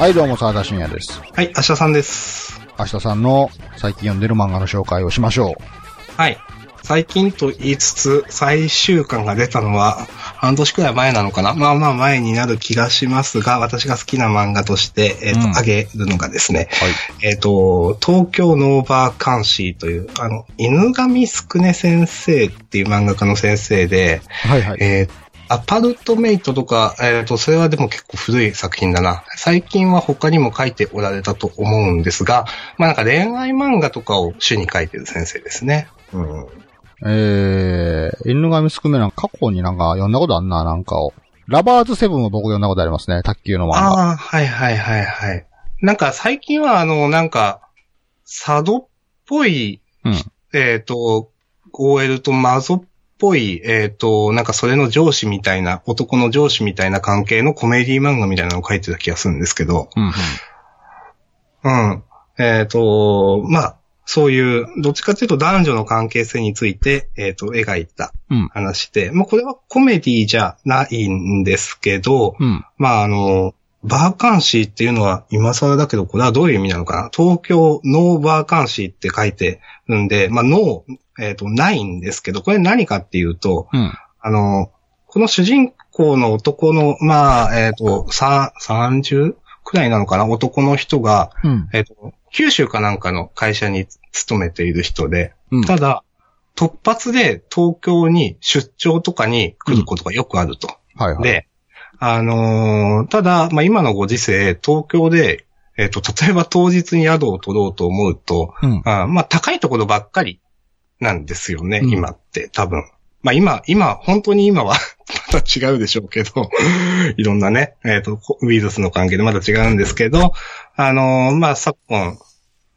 はい、どうも、沢田信也です。はい、明日さんです。明日さんの最近読んでる漫画の紹介をしましょはい。最近と言いつつ、最終巻が出たのは、半年くらい前なのかな？まあまあ前になる気がしますが、私が好きな漫画として、えっ、と、うんあげるのがですね、う。はい。えっ、と、東京ノーバー監視という、あの、犬神すくね先生っていう漫画家の先生で、はいはい。えーアパルトメイトとか、えっ、と、それはでも結構古い作品だな。最近は他にも書いておられたと思うんですが、まあなんか恋愛漫画とかを主に書いてる先生ですね。うん。えー、犬神すくめなんか過去になんか読んだことあんな、なんかを。ラバーズセブンも僕読んだことありますね、卓球の漫画。ああ、はいはいはいはい。なんか最近はあの、なんか、佐渡っぽい、うん。えっ、と、OL とマゾっぽい、えっ、と、なんかそれの上司みたいな、男の上司みたいな関係のコメディ漫画みたいなのを書いてた気がするんですけど、うん、うん。うん。えっ、と、まあ、そういう、どっちかというと男女の関係性について、えっ、と、描いたうん。話で、まあ、これはコメディじゃないんですけど、うん。まあ、あの、 vacancy っていうのは今更だけど、これはどういう意味なのかな東京 No Vacancy って書いてるんで、まあ、 No、えっ、と、ないんですけど、これ何かっていうと、うん。あの、この主人公の男の、まあ、えっ、と、さ、30くらいなのかな？男の人が、うん。えっ、と、九州かなんかの会社に勤めている人で、うん。ただ、突発で東京に出張とかに来ることがよくあると。はいはい。で、あのーただ、まあ、今のご時世、東京で、えっ、と、例えば当日に宿を取ろうと思うと、うん。あーまあ、高いところばっかりなんですよね、うん今って、多分。まあ、今、今、本当に今は また違うでしょうけど、いろんなね、えっ、と、こウイルスの関係でまだ違うんですけど、あのーまあ、昨今、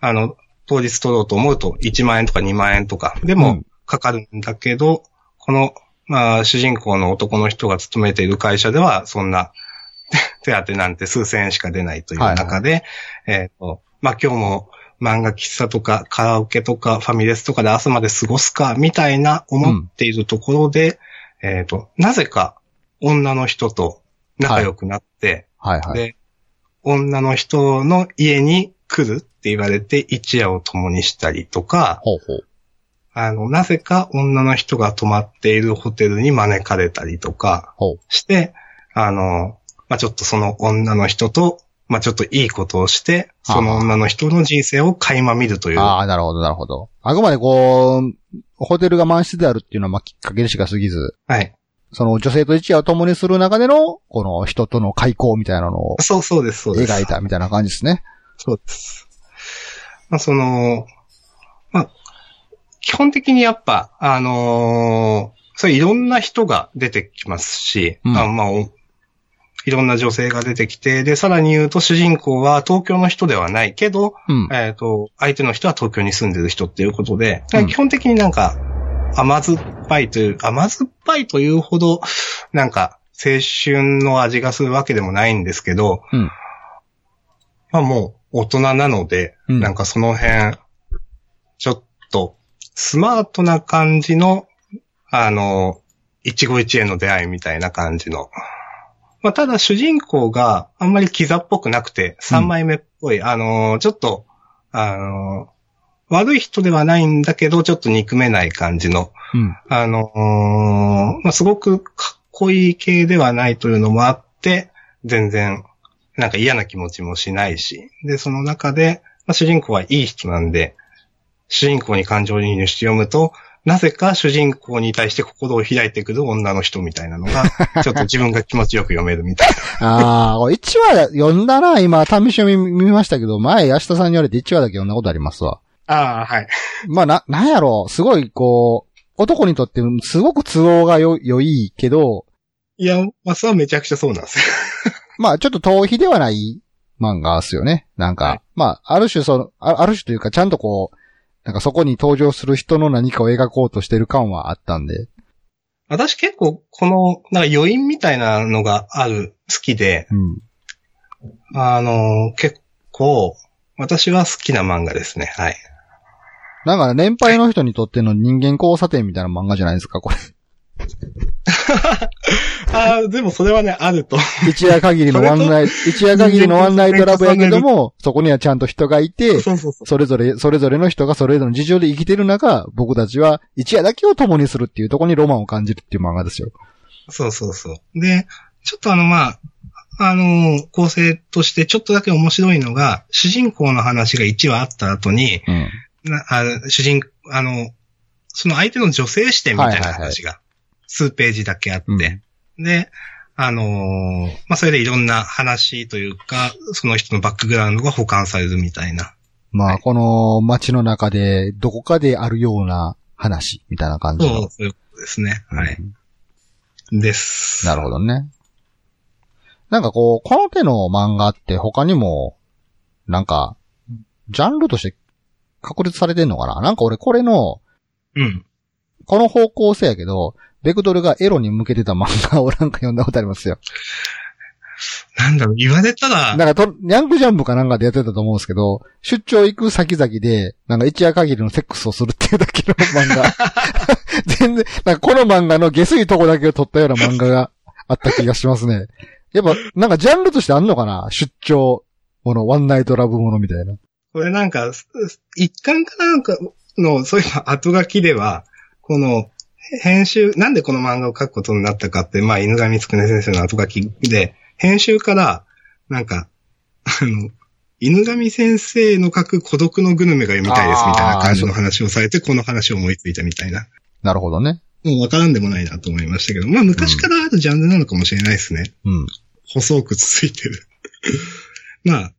あの、当日取ろうと思うと1万円とか2万円とかでもうんかかるんだけど、この、まあ、主人公の男の人が勤めている会社では、そんな 手当なんて数千円しか出ないという中で、えっ、と、まあ、今日も漫画喫茶とかカラオケとかファミレスとかで朝まで過ごすか、みたいな思っているところで、えっ、と、なぜか女の人と仲良くなって、はいはい。で、女の人の家に来るって言われて一夜を共にしたりとか、ほうほう。あの、なぜか女の人が泊まっているホテルに招かれたりとか。して、あの、まあ、ちょっとその女の人と、まあ、ちょっといいことをして、はあその女の人の人生を垣間見るという。ああ、なるほど、なるほど。あくまでこう、ホテルが満室であるっていうのはまあきっかけでしか過ぎず、はい。その女性と一夜を共にする中での、この人との開口みたいなのをそうそうです、そうです。描いたみたいな感じですね。そうです。まあ、その、まあ、基本的にやっぱ、あのーそういろんな人が出てきますし、うんあまあ、おいろんな女性が出てきて、で、さらに言うと主人公は東京の人ではないけど、うん。えっ、と、相手の人は東京に住んでる人っていうことで、うん基本的になんか、甘酸っぱいという、甘酸っぱいというほど、なんか、青春の味がするわけでもないんですけど、うん。まあもう大人なので、うんなんかその辺、ちょっとスマートな感じの、あの、一期一会の出会いみたいな感じの。まあただ主人公があんまりキザっぽくなくて、三枚目っぽい、あの、ちょっと、あの、悪い人ではないんだけど、ちょっと憎めない感じの、うん。あのまあ、すごくかっこいい系ではないというのもあって、全然、なんか嫌な気持ちもしないし。で、その中で、まあ、主人公はいい人なんで、主人公に感情移入して読むと、なぜか主人公に対して心を開いてくる女の人みたいなのが、ちょっと自分が気持ちよく読めるみたいな。ああ、これ1話読んだな、今、試し読み見ましたけど、前、安田さんに言われて1話だけ読んだことありますわ。ああ、はい。まあ、な、なんやろう、すごい、こう、男にとって、すごく都合がよ、良いけど、いや、まあ、それはめちゃくちゃそうなんですよ。まあ、ちょっと逃避ではない漫画っすよね。なんか、はいまあ、ある種その、あある種というか、ちゃんとこう、なんかそこに登場する人の何かを描こうとしてる感はあったんで。私結構、この、なんか余韻みたいなのがある、好きで、うん。あの、結構、私は好きな漫画ですね。はい。なんか、年配の人にとっての人間交差点みたいな漫画じゃないですか、これ。ああ、でもそれはね、あると。一夜限りの ワンナイト、一夜限りのワンナイトラブやけども、そこにはちゃんと人がいて、そうそうそう。それぞれ、それぞれの人がそれぞれの事情で生きてる中、僕たちは一夜だけを共にするっていうところにロマンを感じるっていう漫画ですよ。そうそうそう。で、ちょっとあの、まあ、あの、構成としてちょっとだけ面白いのが、主人公の話が1話あった後に、うん。なあ主人、あの、その相手の女性視点みたいな話が、数ページだけあって、うんで、あのーまあ、それでいろんな話というか、その人のバックグラウンドが保管されるみたいな。まあ、はいこの街の中でどこかであるような話みたいな感じの。そう、そういうことですね。はい。うんです。なるほどね。なんかこう、この手の漫画って他にも、なんか、ジャンルとして確立されてんのかな？なんか俺これの、うん。この方向性やけど、ベクトルがエロに向けてた漫画を なんか読んだことありますよ。なんだろう、言われたら、なんかと、ヤングジャンプかなんかでやってたと思うんですけど、出張行く先々で、なんか一夜限りのセックスをするっていうだけの漫画。全然、なんかこの漫画の下水とこだけを撮ったような漫画が あった気がしますね。やっぱ、なんかジャンルとしてあんのかな？出張もの、ワンナイトラブものみたいな。これなんか、す一巻かなんかの、そういう後書きでは、この、編集、なんでこの漫画を書くことになったかって、まあ、犬神つくね先生の後書きで、編集から、なんか、あの、犬神先生の書く孤独のグルメが読みたいですみたいな感じの話をされて、この話を思いついたみたいな。なるほどね。もうわからんでもないなと思いましたけど、まあ昔からあるジャンルなのかもしれないですね。うん。細く続いてる。まあ、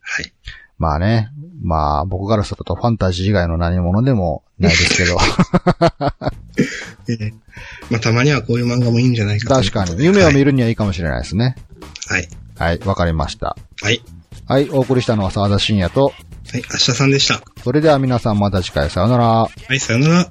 はい。まあね。まあ、僕からするとファンタジー以外の何者でもないですけど。えーまあたまにはこういう漫画もいいんじゃないか確かに。夢を見る。るにはいいかもしれないですね。はい。はい、わかりました。はい。はい、お送りしたのは沢田信也と、はい。明日さんでした。それでは皆さんまた次回さよなら。はい、さよなら。